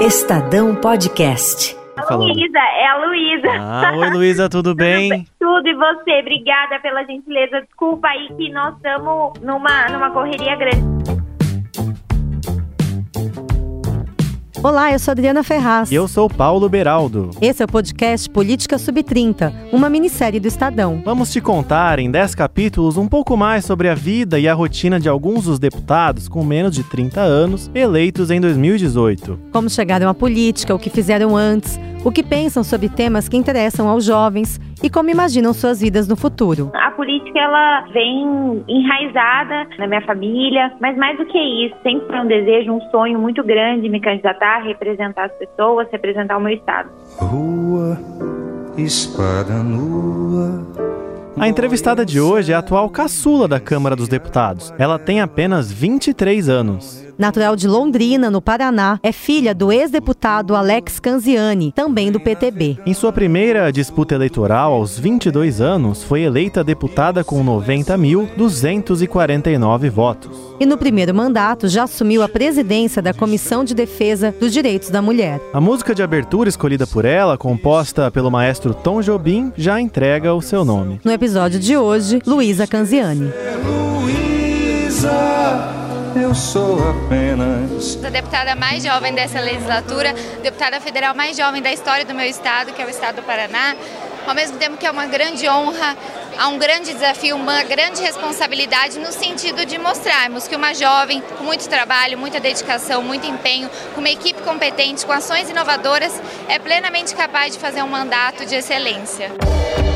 Estadão Podcast. Falando. Luísa, é a Luísa. Ah, oi Luísa, tudo bem? tudo, e você? Obrigada pela gentileza. Desculpa aí que nós estamos numa, numa correria grande. Olá, eu sou Adriana Ferraz. E eu sou Paulo Beraldo. Esse é o podcast Política Sub-30, uma minissérie do Estadão. Vamos te contar em 10 capítulos um pouco mais sobre a vida e a rotina de alguns dos deputados com menos de 30 anos eleitos em 2018. Como chegaram à política, o que fizeram antes, o que pensam sobre temas que interessam aos jovens e como imaginam suas vidas no futuro. A política ela vem enraizada na minha família, mas mais do que isso, sempre foi um desejo, um sonho muito grande me candidatar, representar as pessoas, representar o meu estado. Rua, espada nua. A entrevistada de hoje é a atual caçula da Câmara dos Deputados. Ela tem apenas 23 anos natural de Londrina, no Paraná, é filha do ex-deputado Alex Canziani, também do PTB. Em sua primeira disputa eleitoral, aos 22 anos, foi eleita deputada com 90.249 votos. E no primeiro mandato já assumiu a presidência da Comissão de Defesa dos Direitos da Mulher. A música de abertura escolhida por ela, composta pelo maestro Tom Jobim, já entrega o seu nome. No episódio de hoje, Luísa Canziani. Luísa eu sou apenas. A deputada mais jovem dessa legislatura, deputada federal mais jovem da história do meu estado, que é o estado do Paraná. Ao mesmo tempo que é uma grande honra, há um grande desafio, uma grande responsabilidade no sentido de mostrarmos que uma jovem com muito trabalho, muita dedicação, muito empenho, com uma equipe competente, com ações inovadoras, é plenamente capaz de fazer um mandato de excelência.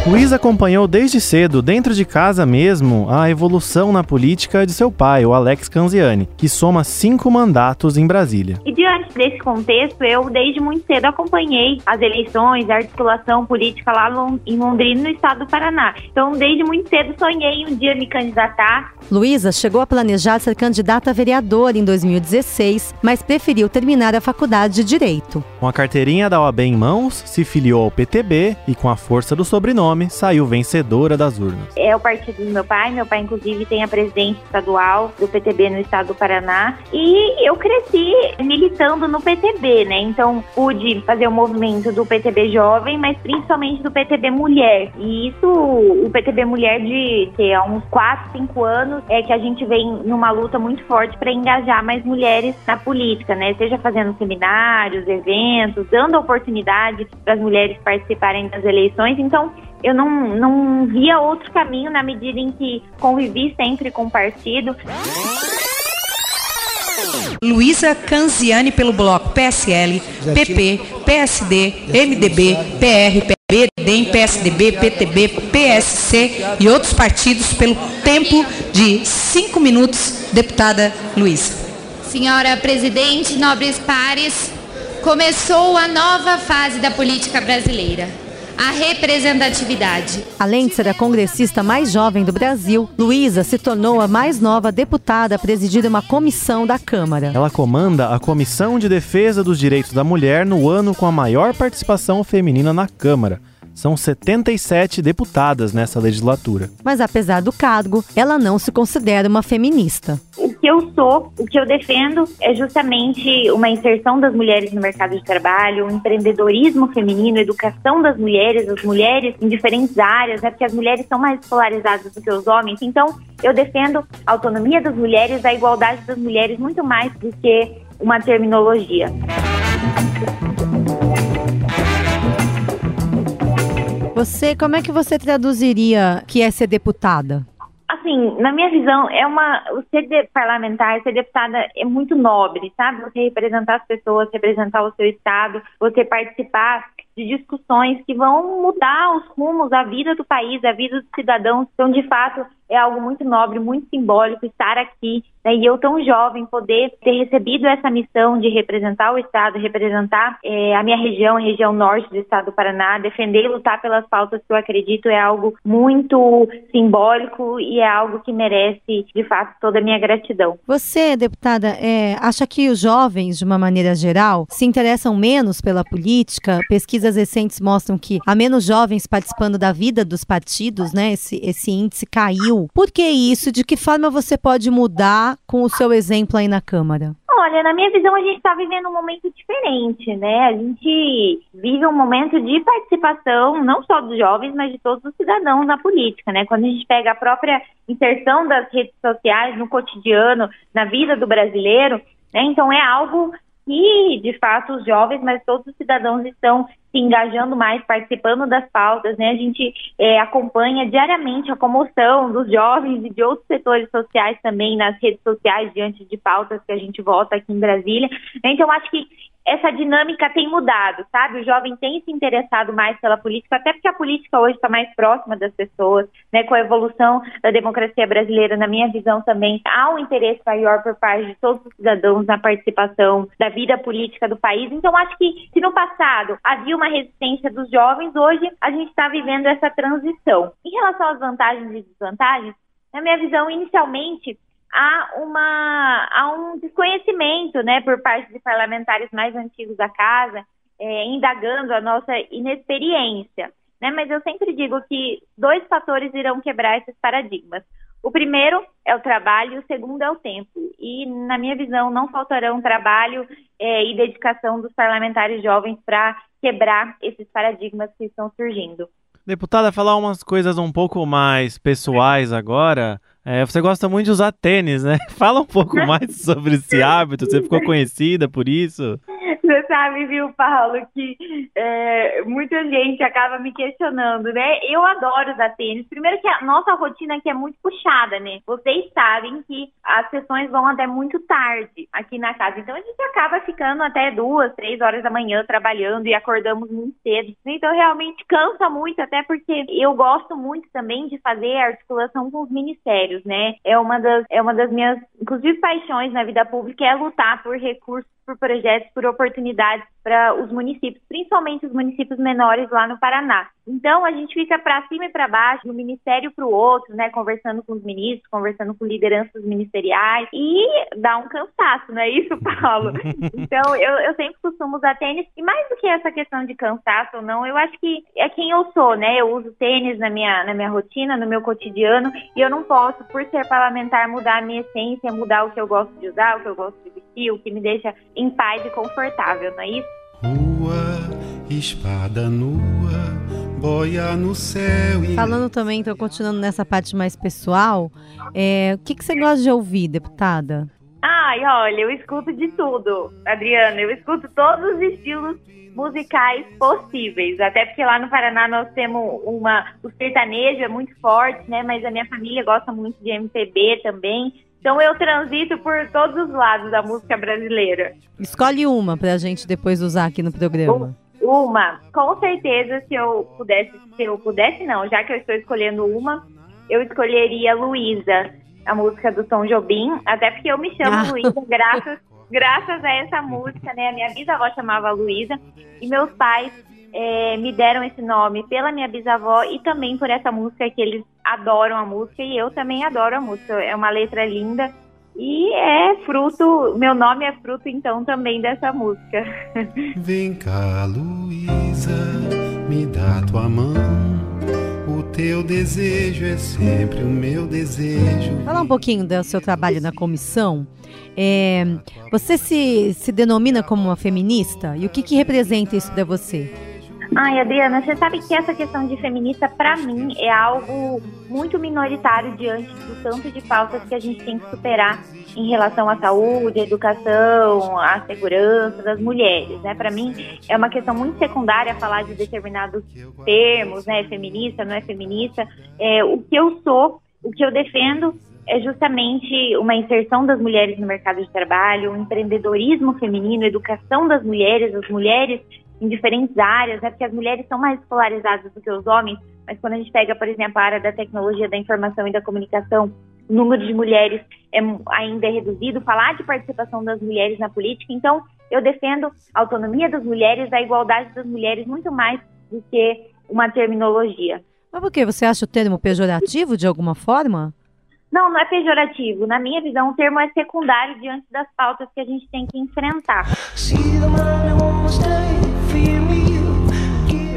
Luiz acompanhou desde cedo, dentro de casa mesmo, a evolução na política de seu pai, o Alex Canziani, que soma cinco mandatos em Brasília. E diante desse contexto, eu desde muito cedo acompanhei as eleições, a articulação política lá em Londrina, no estado do Paraná. Então, desde muito cedo, sonhei um dia me candidatar. Luísa chegou a planejar ser candidata a vereadora em 2016, mas preferiu terminar a faculdade de Direito. Com a carteirinha da OAB em mãos, se filiou ao PTB e, com a força do sobrenome, nome, saiu vencedora das urnas. É o partido do meu pai, meu pai inclusive tem a presidência estadual do PTB no estado do Paraná e eu cresci militando no PTB, né? Então pude fazer o movimento do PTB jovem, mas principalmente do PTB mulher. E isso, o PTB mulher de que há uns 4, 5 anos é que a gente vem numa luta muito forte para engajar mais mulheres na política, né? Seja fazendo seminários, eventos, dando oportunidade para as mulheres participarem das eleições. Então, eu não, não via outro caminho na medida em que convivi sempre com o partido. Luísa Canziani pelo bloco PSL, PP, PSD, MDB, PR, PB, DEM, PSDB, PTB, PSC e outros partidos pelo tempo de cinco minutos, deputada Luísa. Senhora presidente, nobres pares, começou a nova fase da política brasileira a representatividade. Além de ser a congressista mais jovem do Brasil, Luísa se tornou a mais nova deputada a presidir uma comissão da Câmara. Ela comanda a Comissão de Defesa dos Direitos da Mulher no ano com a maior participação feminina na Câmara. São 77 deputadas nessa legislatura. Mas apesar do cargo, ela não se considera uma feminista. O que eu sou, o que eu defendo é justamente uma inserção das mulheres no mercado de trabalho, um empreendedorismo feminino, educação das mulheres, as mulheres em diferentes áreas, né? Porque as mulheres são mais escolarizadas do que os homens. Então, eu defendo a autonomia das mulheres, a igualdade das mulheres muito mais do que uma terminologia. Você, como é que você traduziria que é ser deputada? Assim, na minha visão, é uma. Ser parlamentar, ser deputada é muito nobre, sabe? Você representar as pessoas, representar o seu estado, você participar de discussões que vão mudar os rumos, a vida do país, a vida dos cidadãos. Então, de fato, é algo muito nobre, muito simbólico estar aqui né, e eu tão jovem poder ter recebido essa missão de representar o Estado, representar é, a minha região, a região norte do Estado do Paraná, defender e lutar pelas pautas que eu acredito é algo muito simbólico e é algo que merece, de fato, toda a minha gratidão. Você, deputada, é, acha que os jovens, de uma maneira geral, se interessam menos pela política? Pesquisas recentes mostram que há menos jovens participando da vida dos partidos, né? Esse, esse índice caiu por que isso? De que forma você pode mudar com o seu exemplo aí na Câmara? Olha, na minha visão, a gente está vivendo um momento diferente, né? A gente vive um momento de participação, não só dos jovens, mas de todos os cidadãos na política, né? Quando a gente pega a própria inserção das redes sociais no cotidiano, na vida do brasileiro, né? Então é algo que, de fato, os jovens, mas todos os cidadãos estão se engajando mais, participando das pautas, né? A gente é, acompanha diariamente a comoção dos jovens e de outros setores sociais também nas redes sociais diante de pautas que a gente vota aqui em Brasília. Então, acho que essa dinâmica tem mudado, sabe? O jovem tem se interessado mais pela política, até porque a política hoje está mais próxima das pessoas, né? Com a evolução da democracia brasileira, na minha visão também, há um interesse maior por parte de todos os cidadãos na participação da vida política do país. Então, acho que se no passado havia uma resistência dos jovens, hoje a gente está vivendo essa transição. Em relação às vantagens e desvantagens, na minha visão, inicialmente, há, uma, há um desconhecimento né, por parte de parlamentares mais antigos da casa, é, indagando a nossa inexperiência. Né? Mas eu sempre digo que dois fatores irão quebrar esses paradigmas. O primeiro é o trabalho, o segundo é o tempo. E, na minha visão, não faltarão trabalho é, e dedicação dos parlamentares jovens para quebrar esses paradigmas que estão surgindo. Deputada, falar umas coisas um pouco mais pessoais agora. É, você gosta muito de usar tênis, né? Fala um pouco mais sobre esse hábito. Você ficou conhecida por isso? Você sabe, viu, Paulo, que é, muita gente acaba me questionando, né? Eu adoro usar tênis. Primeiro que a nossa rotina aqui é muito puxada, né? Vocês sabem que as sessões vão até muito tarde aqui na casa. Então a gente acaba ficando até duas, três horas da manhã trabalhando e acordamos muito cedo. Então realmente cansa muito, até porque eu gosto muito também de fazer articulação com os ministérios, né? É uma das, é uma das minhas, inclusive, paixões na vida pública é lutar por recursos por projetos, por oportunidades para os municípios, principalmente os municípios menores lá no Paraná. Então a gente fica para cima e para baixo, de um ministério para o outro, né, conversando com os ministros, conversando com lideranças ministeriais e dá um cansaço, não é isso, Paulo? então eu, eu sempre costumo usar tênis e mais do que essa questão de cansaço ou não, eu acho que é quem eu sou, né? Eu uso tênis na minha na minha rotina, no meu cotidiano e eu não posso, por ser parlamentar, mudar a minha essência, mudar o que eu gosto de usar, o que eu gosto de vestir, o que me deixa em paz e confortável, não é isso? Rua, espada nua, boia no céu. E... Falando também, então, continuando nessa parte mais pessoal, é, o que, que você gosta de ouvir, deputada? Ai, olha, eu escuto de tudo, Adriana. Eu escuto todos os estilos musicais possíveis. Até porque lá no Paraná nós temos uma. O sertanejo é muito forte, né? Mas a minha família gosta muito de MPB também. Então eu transito por todos os lados da música brasileira. Escolhe uma pra gente depois usar aqui no programa. Uma, com certeza, se eu pudesse, se eu pudesse não, já que eu estou escolhendo uma, eu escolheria Luísa, a música do Tom Jobim, até porque eu me chamo ah. Luísa graças, graças a essa música, né? A minha bisavó chamava Luísa e meus pais é, me deram esse nome pela minha bisavó e também por essa música que eles adoram a música e eu também adoro a música. É uma letra linda e é fruto, meu nome é fruto então também dessa música. Vem cá, Luísa, me dá tua mão. O teu desejo é sempre o meu desejo. Falar um pouquinho do seu trabalho na comissão. É, você se, se denomina como uma feminista? E o que, que representa isso para você? Ai, Adriana, você sabe que essa questão de feminista, para mim, é algo muito minoritário diante do tanto de pautas que a gente tem que superar em relação à saúde, à educação, à segurança das mulheres, né? Para mim, é uma questão muito secundária falar de determinados termos, né? Feminista, não é feminista. É, o que eu sou, o que eu defendo é justamente uma inserção das mulheres no mercado de trabalho, um empreendedorismo feminino, educação das mulheres, as mulheres em diferentes áreas, né? Porque as mulheres são mais escolarizadas do que os homens, mas quando a gente pega, por exemplo, a área da tecnologia, da informação e da comunicação, o número de mulheres é, ainda é reduzido, falar de participação das mulheres na política. Então, eu defendo a autonomia das mulheres, a igualdade das mulheres, muito mais do que uma terminologia. Mas por que? Você acha o termo pejorativo de alguma forma? Não, não é pejorativo. Na minha visão, o termo é secundário diante das pautas que a gente tem que enfrentar.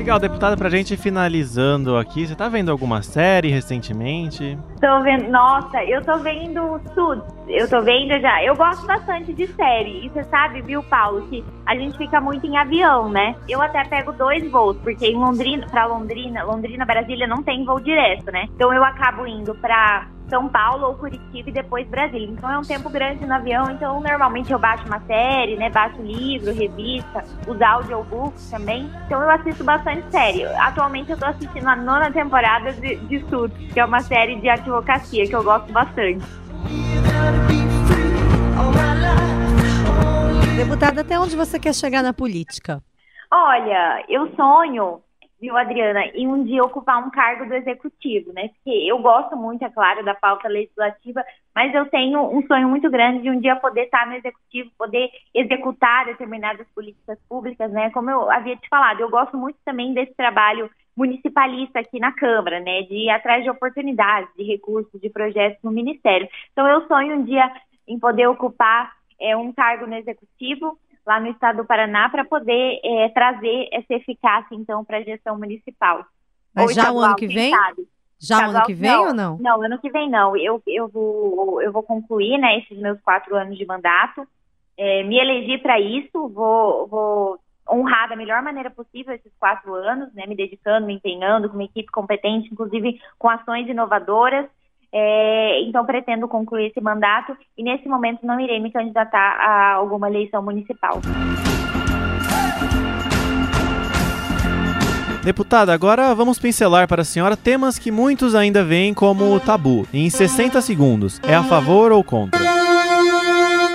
Legal, deputada, pra gente finalizando aqui, você tá vendo alguma série recentemente? Tô vendo, nossa, eu tô vendo tudo. Eu tô vendo já. Eu gosto bastante de série. E você sabe, viu, Paulo, que a gente fica muito em avião, né? Eu até pego dois voos, porque em Londrina, pra Londrina, Londrina, Brasília não tem voo direto, né? Então eu acabo indo pra são Paulo ou Curitiba e depois Brasília. Então é um tempo grande no avião, então normalmente eu baixo uma série, né? Baixo livro, revista, os audiobooks também. Então eu assisto bastante série. Atualmente eu tô assistindo a nona temporada de, de Suits, que é uma série de advocacia que eu gosto bastante. Deputada, até onde você quer chegar na política? Olha, eu sonho viu, Adriana, em um dia ocupar um cargo do executivo, né? Porque eu gosto muito, é claro, da pauta legislativa, mas eu tenho um sonho muito grande de um dia poder estar no executivo, poder executar determinadas políticas públicas, né? Como eu havia te falado, eu gosto muito também desse trabalho municipalista aqui na Câmara, né? De ir atrás de oportunidades, de recursos, de projetos no Ministério. Então eu sonho um dia em poder ocupar é, um cargo no executivo lá no estado do Paraná para poder é, trazer essa eficácia, então, para a gestão municipal. Mas já o ano que vem? Sabe. Já o ano que vem não, ou não? Não, ano que vem não. Eu, eu, vou, eu vou concluir né, esses meus quatro anos de mandato. É, me elegi para isso, vou, vou honrar da melhor maneira possível esses quatro anos, né, me dedicando, me empenhando com uma equipe competente, inclusive com ações inovadoras. É, então, pretendo concluir esse mandato e, nesse momento, não irei me candidatar a alguma eleição municipal. Deputada, agora vamos pincelar para a senhora temas que muitos ainda veem como tabu. Em 60 segundos, é a favor ou contra?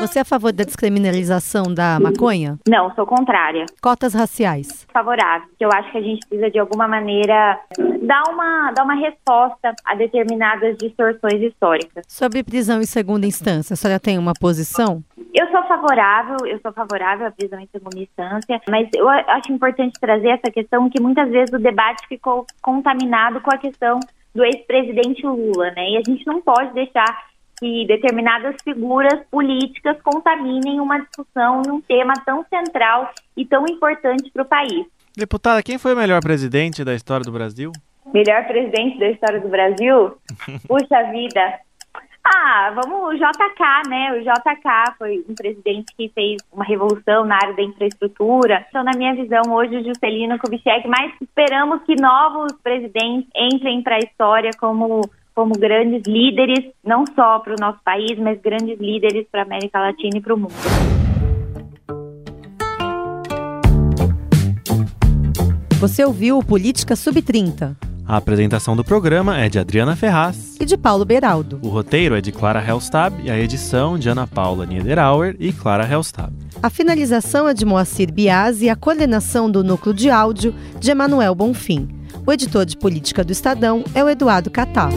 Você é a favor da descriminalização da maconha? Não, sou contrária. Cotas raciais? Favorável. Eu acho que a gente precisa, de alguma maneira, dar uma, dar uma resposta a determinadas distorções históricas. Sobre prisão em segunda instância, a senhora tem uma posição? Eu sou favorável, eu sou favorável à prisão em segunda instância, mas eu acho importante trazer essa questão que muitas vezes o debate ficou contaminado com a questão do ex-presidente Lula, né? E a gente não pode deixar que determinadas figuras políticas contaminem uma discussão em um tema tão central e tão importante para o país. Deputada, quem foi o melhor presidente da história do Brasil? Melhor presidente da história do Brasil? Puxa vida! Ah, vamos, o JK, né? O JK foi um presidente que fez uma revolução na área da infraestrutura. Então, na minha visão, hoje o Juscelino Kubitschek, mas esperamos que novos presidentes entrem para a história como como grandes líderes, não só para o nosso país, mas grandes líderes para a América Latina e para o mundo. Você ouviu o Política Sub-30. A apresentação do programa é de Adriana Ferraz e de Paulo Beraldo. O roteiro é de Clara Helstab e a edição de Ana Paula Niederauer e Clara Helstab. A finalização é de Moacir Biasi e a coordenação do núcleo de áudio de Emanuel Bonfim. O editor de política do Estadão é o Eduardo Catal.